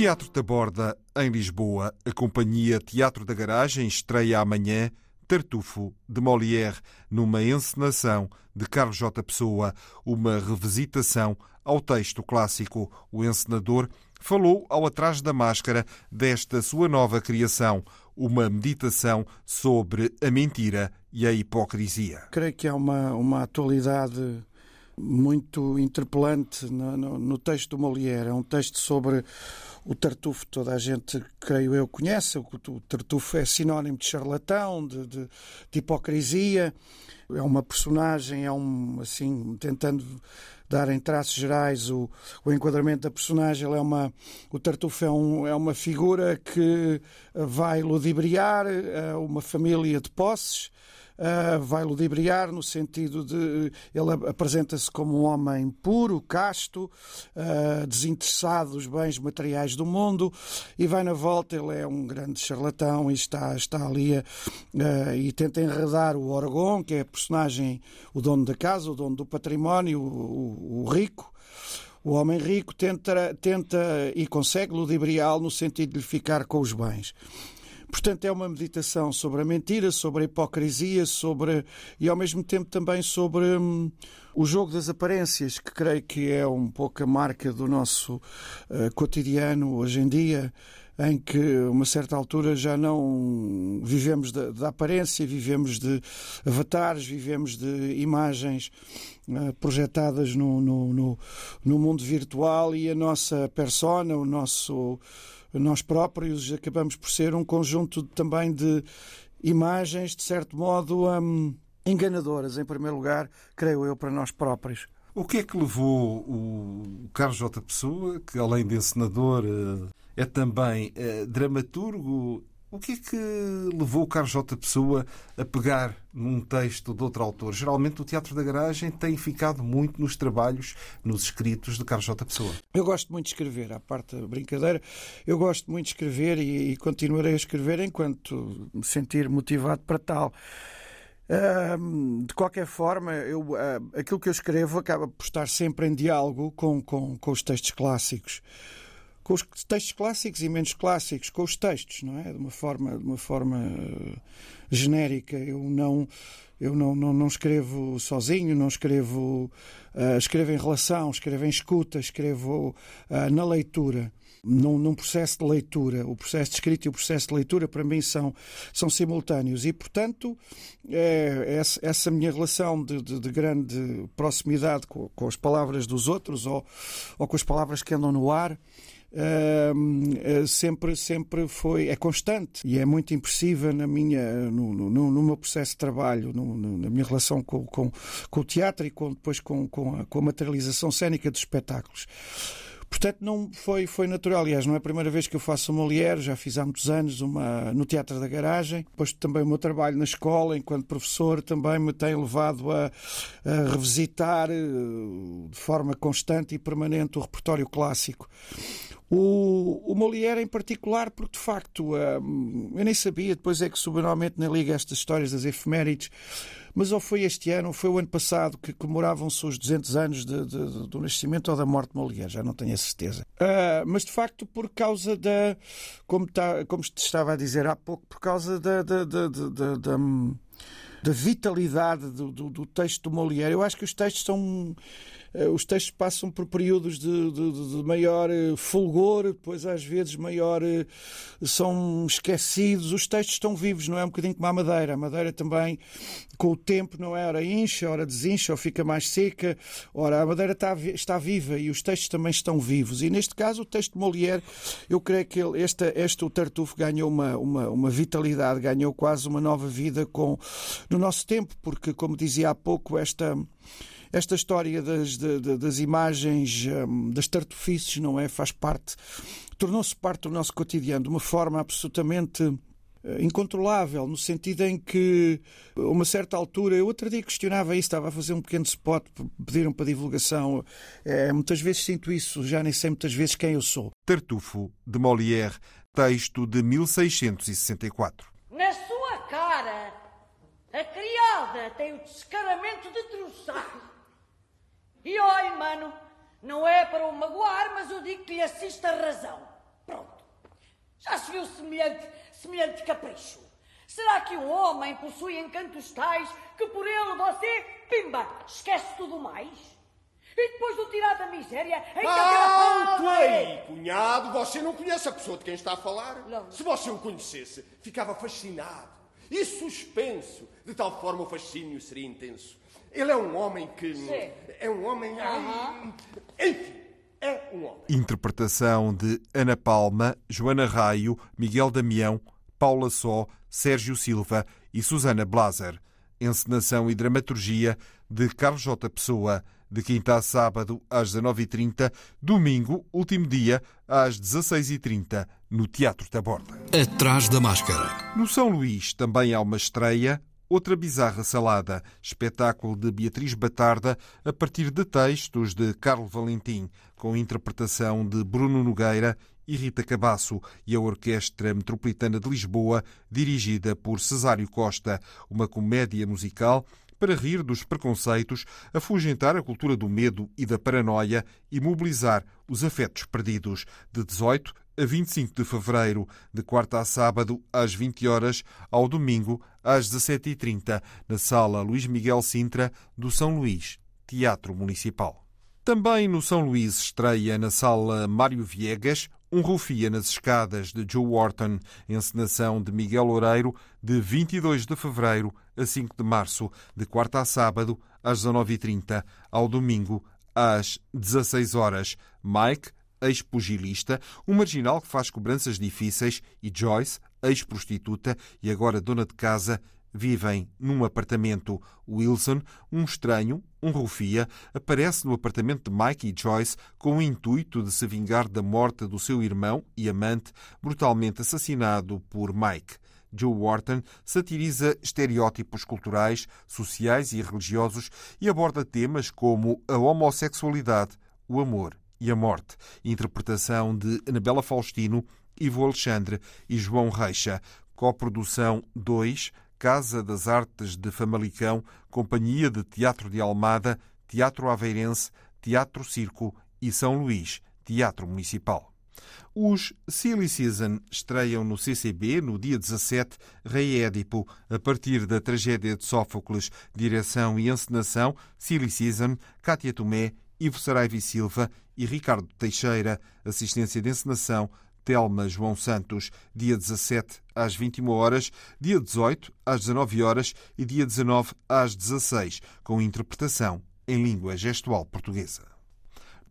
Teatro da Borda, em Lisboa, a companhia Teatro da Garagem estreia amanhã Tartufo, de Molière, numa encenação de Carlos J. Pessoa, uma revisitação ao texto clássico. O encenador falou ao Atrás da Máscara desta sua nova criação, uma meditação sobre a mentira e a hipocrisia. Creio que há uma, uma atualidade muito interpelante no, no, no texto do Molière. É um texto sobre o Tartufo toda a gente, creio eu, conhece. O Tartufo é sinónimo de charlatão, de, de, de hipocrisia. É uma personagem, é um, assim, tentando dar em traços gerais o, o enquadramento da personagem. Ele é uma, o Tartufo é, um, é uma figura que vai ludibriar eh, uma família de posses vai ludibriar no sentido de ele apresenta-se como um homem puro, casto, uh, desinteressado dos bens materiais do mundo e vai na volta, ele é um grande charlatão e está, está ali a, uh, e tenta enredar o Orgon, que é a personagem, o dono da casa, o dono do património, o, o, o rico, o homem rico tenta, tenta e consegue ludibriá-lo no sentido de lhe ficar com os bens. Portanto, é uma meditação sobre a mentira, sobre a hipocrisia, sobre e ao mesmo tempo também sobre hum, o jogo das aparências, que creio que é um pouco a marca do nosso uh, cotidiano hoje em dia em que, uma certa altura, já não vivemos da, da aparência, vivemos de avatares, vivemos de imagens uh, projetadas no, no, no, no, mundo virtual e a nossa persona, o nosso nós próprios acabamos por ser um conjunto também de imagens, de certo modo, hum, enganadoras, em primeiro lugar, creio eu, para nós próprios. O que é que levou o Carlos J. Pessoa, que além de encenador eh, é também é, dramaturgo o que é que levou o Carlos J. Pessoa a pegar num texto de outro autor? Geralmente o Teatro da Garagem tem ficado muito nos trabalhos, nos escritos de Carlos J. Pessoa. Eu gosto muito de escrever, à parte da brincadeira, eu gosto muito de escrever e, e continuarei a escrever enquanto me sentir motivado para tal. De qualquer forma, eu, uh, aquilo que eu escrevo acaba por estar sempre em diálogo com, com, com os textos clássicos com os textos clássicos e menos clássicos, com os textos, não é? De uma forma, de uma forma uh, genérica. Eu não eu não, não, não escrevo sozinho, não escrevo uh, escrevo em relação, escrevo em escuta, escrevo uh, na leitura. Num, num, processo de leitura. O processo de escrita e o processo de leitura, para mim, são, são simultâneos. E, portanto, é, essa, essa minha relação de, de, de grande proximidade com, com, as palavras dos outros ou, ou com as palavras que andam no ar uh, sempre, sempre foi, é constante e é muito impressiva na minha, no, no, no meu processo de trabalho, no, na minha relação com, com, com, o teatro e com, depois com, com, a, com a materialização cénica dos espetáculos. Portanto, não foi, foi natural. Aliás, não é a primeira vez que eu faço Molière, já fiz há muitos anos uma, no Teatro da Garagem. Depois também o meu trabalho na escola, enquanto professor, também me tem levado a, a revisitar eh, de forma constante e permanente o repertório clássico. O, o Molière em particular, porque de facto hum, eu nem sabia, depois é que subnormalmente na liga estas histórias das efemérides, mas ou foi este ano ou foi o ano passado que comemoravam-se os 200 anos de, de, do nascimento ou da morte de Molière, já não tenho a certeza. Uh, mas de facto por causa da, como, tá, como estava a dizer há pouco, por causa da, da, da, da, da da vitalidade do, do, do, texto do Molière. Eu acho que os textos são os textos passam por períodos de, de, de, maior eh, fulgor, depois às vezes maior são esquecidos. Os textos estão vivos, não é um bocadinho como a madeira. A madeira também, com o tempo, não é? Ora incha, ora desincha, ou fica mais seca. Ora, a madeira está, está viva e os textos também estão vivos. E neste caso, o texto de Molière, eu creio que ele, este, este o Tartufo ganhou uma, uma, uma vitalidade, ganhou quase uma nova vida com, no nosso tempo, porque, como dizia há pouco, esta esta história das, das imagens, hum, das tartufices, não é? Faz parte, tornou-se parte do nosso cotidiano de uma forma absolutamente eh, incontrolável, no sentido em que, a uma certa altura, eu outro dia questionava isso, estava a fazer um pequeno spot, pediram para divulgação. É, muitas vezes sinto isso, já nem sei muitas vezes quem eu sou. Tartufo, de Molière, texto de 1664. Na sua cara, a criada tem o descaramento de troçar. E olhe, mano, não é para o magoar, mas eu digo que lhe assiste a razão. Pronto. Já se viu semelhante, semelhante capricho? Será que um homem possui encantos tais que por ele você, pimba, esquece tudo mais? E depois do tirar da miséria, ainda Alto aí, cunhado, você não conhece a pessoa de quem está a falar? Não. Se você o conhecesse, ficava fascinado e suspenso. De tal forma o fascínio seria intenso. Ele é um homem que. Sim. É um homem. Uhum. Enfim, é um homem. Interpretação de Ana Palma, Joana Raio, Miguel Damião, Paula Só, Sérgio Silva e Susana Blaser. Encenação e dramaturgia de Carlos J. Pessoa, de quinta a sábado às 19h30, domingo, último dia, às 16h30, no Teatro da Borda. Atrás da máscara. No São Luís também há uma estreia, Outra Bizarra Salada, espetáculo de Beatriz Batarda a partir de textos de Carlo Valentim, com interpretação de Bruno Nogueira e Rita Cabasso e a Orquestra Metropolitana de Lisboa, dirigida por Cesário Costa, uma comédia musical para rir dos preconceitos, afugentar a cultura do medo e da paranoia e mobilizar os afetos perdidos. De 18 a 25 de fevereiro, de quarta a sábado, às 20 horas, ao domingo, às 17h30, na Sala Luís Miguel Sintra, do São Luís, Teatro Municipal. Também no São Luís estreia na Sala Mário Viegas um Rufia nas Escadas, de Joe Wharton, encenação de Miguel Loureiro, de 22 de fevereiro a 5 de março, de quarta a sábado, às 19h30, ao domingo, às 16 horas. Mike, ex-pugilista, um marginal que faz cobranças difíceis, e Joyce, ex-prostituta e agora dona de casa, vivem num apartamento. Wilson, um estranho, um rufia, aparece no apartamento de Mike e Joyce com o intuito de se vingar da morte do seu irmão e amante, brutalmente assassinado por Mike. Joe Wharton satiriza estereótipos culturais, sociais e religiosos e aborda temas como a homossexualidade, o amor e a Morte, interpretação de Anabela Faustino, Ivo Alexandre e João Reixa, coprodução 2, Casa das Artes de Famalicão, Companhia de Teatro de Almada, Teatro Aveirense, Teatro Circo e São Luís, Teatro Municipal. Os Silly Season estreiam no CCB no dia 17, Rei Édipo, a partir da tragédia de Sófocles, direção e encenação, Silly Season, Cátia Tomé Ivo Saraiva e Silva e Ricardo Teixeira. Assistência de encenação, Telma João Santos, dia 17 às 21 horas, dia 18 às 19 horas e dia 19 às 16, com interpretação em língua gestual portuguesa.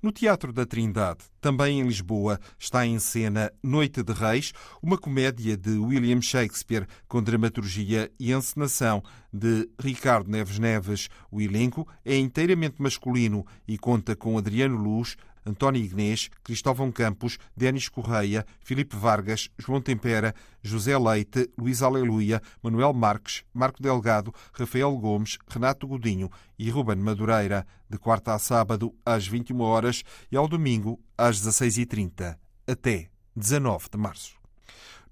No Teatro da Trindade, também em Lisboa, está em cena Noite de Reis, uma comédia de William Shakespeare com dramaturgia e encenação de Ricardo Neves Neves. O elenco é inteiramente masculino e conta com Adriano Luz, António Ignês, Cristóvão Campos, Denis Correia, Filipe Vargas, João Tempera, José Leite, Luís Aleluia, Manuel Marques, Marco Delgado, Rafael Gomes, Renato Godinho e Ruben Madureira, de quarta a sábado às 21 horas e ao domingo às 16h30, até 19 de março.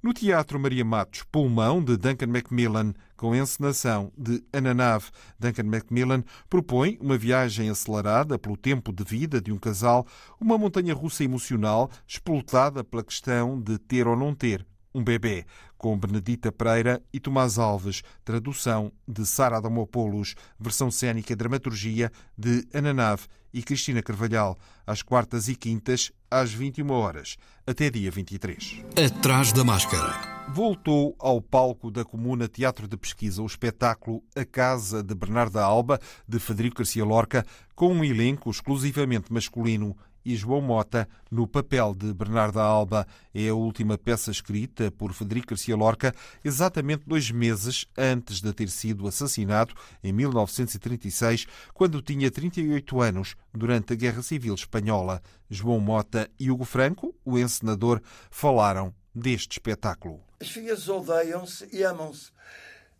No Teatro Maria Matos, Pulmão, de Duncan Macmillan, com encenação de Ana Nave, Duncan Macmillan propõe uma viagem acelerada pelo tempo de vida de um casal, uma montanha russa emocional explotada pela questão de ter ou não ter um bebê, com Benedita Pereira e Tomás Alves, tradução de Sara Adamopoulos, versão cênica e dramaturgia de Ana Nave e Cristina Carvalhal, às quartas e quintas, às 21 horas, até dia 23. Atrás da máscara. Voltou ao palco da Comuna Teatro de Pesquisa o espetáculo A Casa de Bernarda Alba, de Federico Garcia Lorca, com um elenco exclusivamente masculino e João Mota no papel de Bernarda Alba. É a última peça escrita por Federico Garcia Lorca, exatamente dois meses antes de ter sido assassinado, em 1936, quando tinha 38 anos, durante a Guerra Civil Espanhola. João Mota e Hugo Franco, o encenador, falaram deste espetáculo. As filhas odeiam-se e amam-se.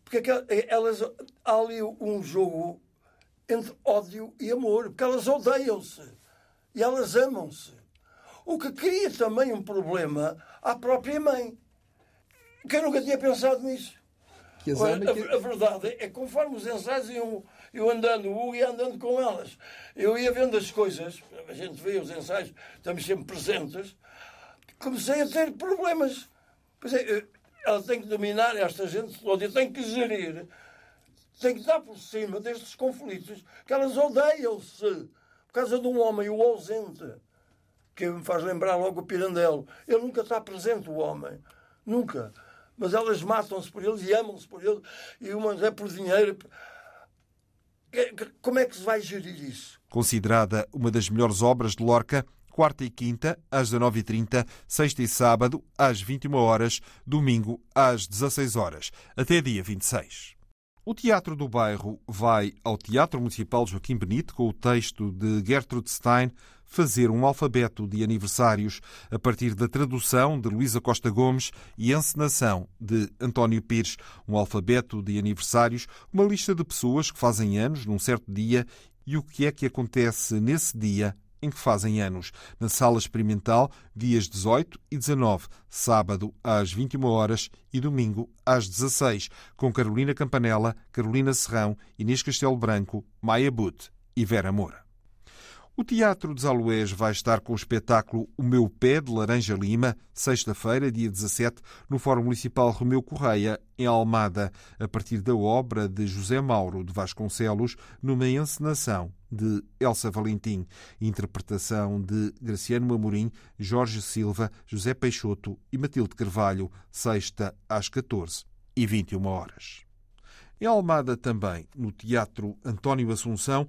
Porque elas, há ali um jogo entre ódio e amor, porque elas odeiam-se e elas amam-se. O que cria também um problema à própria mãe. Que eu nunca tinha pensado nisso. Que a, a, a, verdade é que conforme os ensaios iam, eu andando, o ia andando com elas. Eu ia vendo as coisas, a gente vê os ensaios, estamos sempre presentes, comecei a ter problemas. Pois é, ela tem que dominar esta gente toda e tem que gerir, tem que dar por cima destes conflitos, que elas odeiam-se por causa de um homem, o ausente, que me faz lembrar logo o Pirandello. Ele nunca está presente, o homem. Nunca. Mas elas matam-se por ele e amam-se por ele. E umas é por dinheiro. Como é que se vai gerir isso? Considerada uma das melhores obras de Lorca, quarta e quinta, às 19h30, sexta e sábado, às 21 horas, domingo, às 16 horas, até dia 26. O Teatro do Bairro vai ao Teatro Municipal Joaquim Benito com o texto de Gertrude Stein fazer um alfabeto de aniversários a partir da tradução de Luísa Costa Gomes e encenação de António Pires. Um alfabeto de aniversários, uma lista de pessoas que fazem anos num certo dia e o que é que acontece nesse dia em que fazem anos, na Sala Experimental, dias 18 e 19, sábado às 21 horas e domingo às 16, com Carolina Campanella, Carolina Serrão, Inês Castelo Branco, Maia But e Vera Moura. O Teatro dos Aloés vai estar com o espetáculo O Meu Pé de Laranja Lima, sexta-feira, dia 17, no Fórum Municipal Romeu Correia, em Almada, a partir da obra de José Mauro de Vasconcelos, numa encenação de Elsa Valentim, interpretação de Graciano Amorim, Jorge Silva, José Peixoto e Matilde Carvalho, sexta às 14 e 21 horas. Em Almada também, no Teatro António Assunção,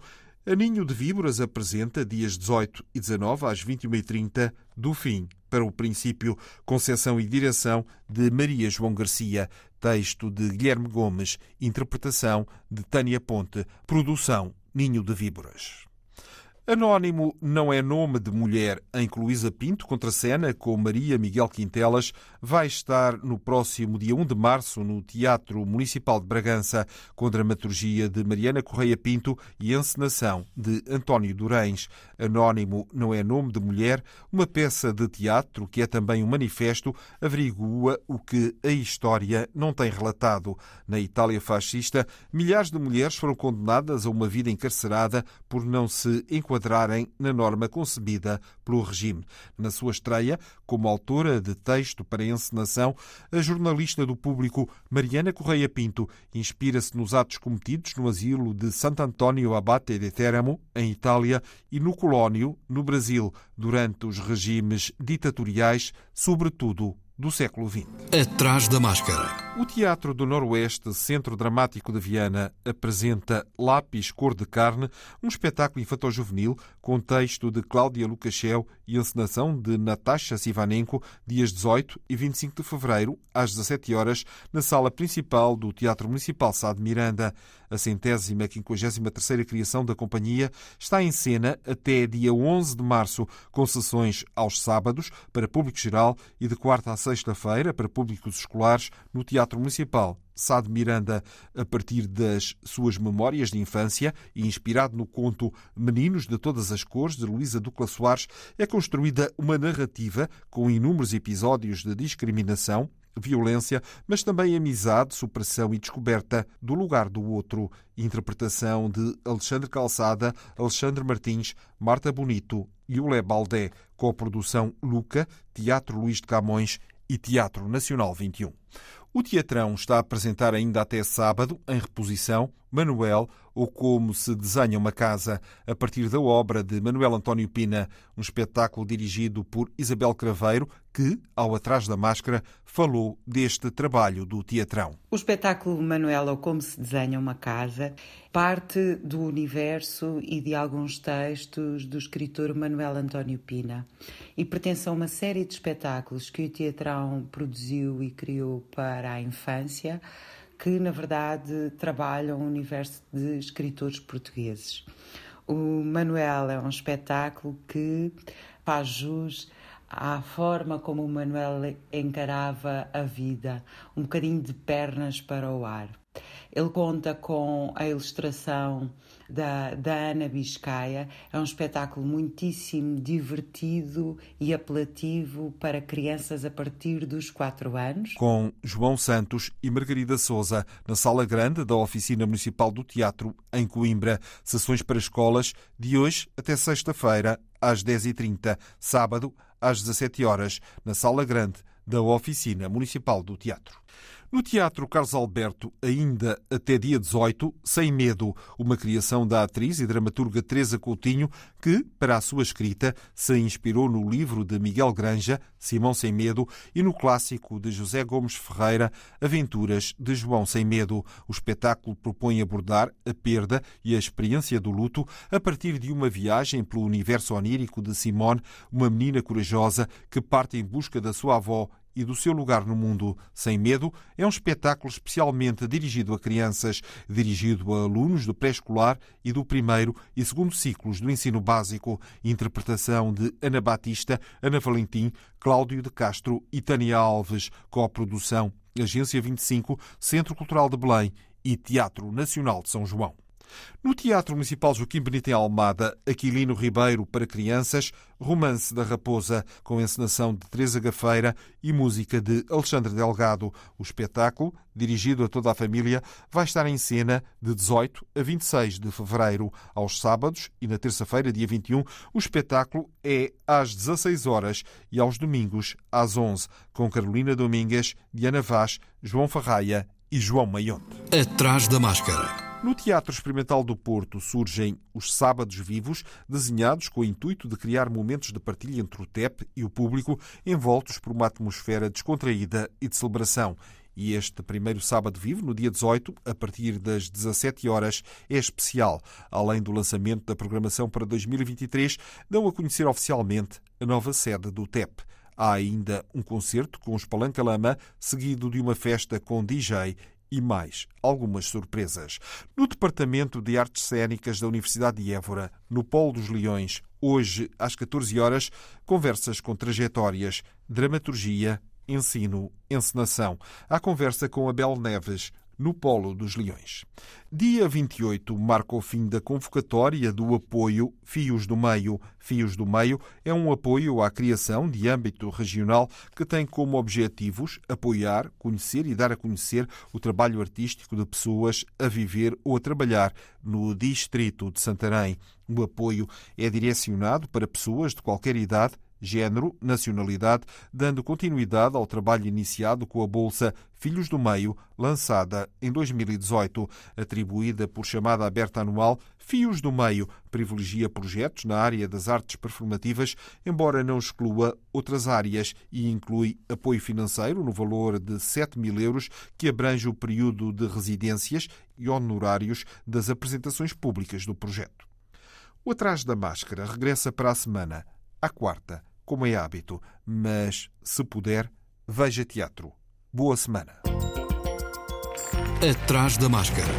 a Ninho de Víboras apresenta, dias 18 e 19 às 21h30, do fim. Para o princípio, concepção e direção de Maria João Garcia, texto de Guilherme Gomes, interpretação de Tânia Ponte, produção Ninho de Víboras. Anónimo não é nome de mulher em que Luísa Pinto contracena com Maria Miguel Quintelas vai estar no próximo dia 1 de março no Teatro Municipal de Bragança com dramaturgia de Mariana Correia Pinto e encenação de António Durães. Anónimo não é nome de mulher, uma peça de teatro que é também um manifesto, averigua o que a história não tem relatado. Na Itália fascista, milhares de mulheres foram condenadas a uma vida encarcerada por não se enquadrar enquadrarem na norma concebida pelo regime. Na sua estreia, como autora de texto para encenação, a jornalista do público Mariana Correia Pinto inspira-se nos atos cometidos no asilo de Sant'Antonio Abate de Teramo, em Itália, e no Colónio, no Brasil, durante os regimes ditatoriais, sobretudo do século XX. Atrás da máscara. O Teatro do Noroeste, Centro Dramático de Viana, apresenta Lápis Cor de Carne, um espetáculo infantil-juvenil com texto de Cláudia Lukashev e encenação de Natasha Sivanenko, dias 18 e 25 de fevereiro, às 17 horas, na sala principal do Teatro Municipal Sá de Miranda. A centésima quinquagésima terceira criação da companhia está em cena até dia 11 de março, com sessões aos sábados para público geral e de quarta a sexta-feira para públicos escolares no Teatro Municipal Sá de Miranda, a partir das suas memórias de infância e inspirado no conto Meninos de Todas as Cores, de Luísa Ducla Soares, é construída uma narrativa com inúmeros episódios de discriminação, violência, mas também amizade, superação e descoberta do lugar do outro. Interpretação de Alexandre Calçada, Alexandre Martins, Marta Bonito e Ulé Baldé, com a produção Luca, Teatro Luís de Camões e Teatro Nacional 21. O Teatrão está a apresentar ainda até sábado, em reposição, Manuel, ou Como se desenha uma casa, a partir da obra de Manuel António Pina, um espetáculo dirigido por Isabel Craveiro, que, ao Atrás da Máscara, falou deste trabalho do teatrão. O espetáculo Manuel, ou Como se desenha uma casa, parte do universo e de alguns textos do escritor Manuel António Pina e pertence a uma série de espetáculos que o teatrão produziu e criou para a infância que, na verdade, trabalham o universo de escritores portugueses. O Manuel é um espetáculo que faz jus à forma como o Manuel encarava a vida, um bocadinho de pernas para o ar. Ele conta com a ilustração da, da Ana Biscaia. É um espetáculo muitíssimo divertido e apelativo para crianças a partir dos 4 anos. Com João Santos e Margarida Souza, na Sala Grande da Oficina Municipal do Teatro, em Coimbra. Sessões para escolas de hoje até sexta-feira, às 10h30, sábado, às 17 horas, na Sala Grande da Oficina Municipal do Teatro. No Teatro Carlos Alberto, ainda até dia 18, Sem Medo, uma criação da atriz e dramaturga Teresa Coutinho, que, para a sua escrita, se inspirou no livro de Miguel Granja, Simão Sem Medo, e no clássico de José Gomes Ferreira, Aventuras de João Sem Medo. O espetáculo propõe abordar a perda e a experiência do luto a partir de uma viagem pelo universo onírico de Simone, uma menina corajosa que parte em busca da sua avó e do seu lugar no mundo. Sem Medo é um espetáculo especialmente dirigido a crianças, dirigido a alunos do pré-escolar e do primeiro e segundo ciclos do ensino básico. Interpretação de Ana Batista, Ana Valentim, Cláudio de Castro e Tânia Alves. Coprodução Agência 25, Centro Cultural de Belém e Teatro Nacional de São João. No Teatro Municipal Joaquim Benito em Almada, Aquilino Ribeiro para crianças, Romance da Raposa, com encenação de Teresa Gafeira e música de Alexandre Delgado. O espetáculo, dirigido a toda a família, vai estar em cena de 18 a 26 de fevereiro. Aos sábados e na terça-feira, dia 21, o espetáculo é às 16 horas e aos domingos às 11, com Carolina Domingues, Diana Vaz, João Farraia e João Maionte. Atrás da Máscara. No Teatro Experimental do Porto surgem os Sábados Vivos, desenhados com o intuito de criar momentos de partilha entre o TEP e o público, envoltos por uma atmosfera descontraída e de celebração. E este primeiro sábado vivo, no dia 18, a partir das 17 horas, é especial. Além do lançamento da programação para 2023, dão a conhecer oficialmente a nova sede do TEP. Há ainda um concerto com os Palanca seguido de uma festa com DJ e mais algumas surpresas. No Departamento de Artes Cênicas da Universidade de Évora, no Polo dos Leões, hoje às 14 horas, conversas com trajetórias, dramaturgia, ensino, encenação. Há conversa com Abel Neves, no Polo dos Leões. Dia 28 marca o fim da convocatória do apoio Fios do Meio. Fios do Meio é um apoio à criação de âmbito regional que tem como objetivos apoiar, conhecer e dar a conhecer o trabalho artístico de pessoas a viver ou a trabalhar no distrito de Santarém. O apoio é direcionado para pessoas de qualquer idade género, nacionalidade, dando continuidade ao trabalho iniciado com a Bolsa Filhos do Meio, lançada em 2018. Atribuída por chamada aberta anual, Fios do Meio privilegia projetos na área das artes performativas, embora não exclua outras áreas e inclui apoio financeiro no valor de 7 mil euros, que abrange o período de residências e honorários das apresentações públicas do projeto. O Atrás da Máscara regressa para a semana, à quarta, como é hábito, mas, se puder, veja teatro. Boa semana. Atrás da Máscara.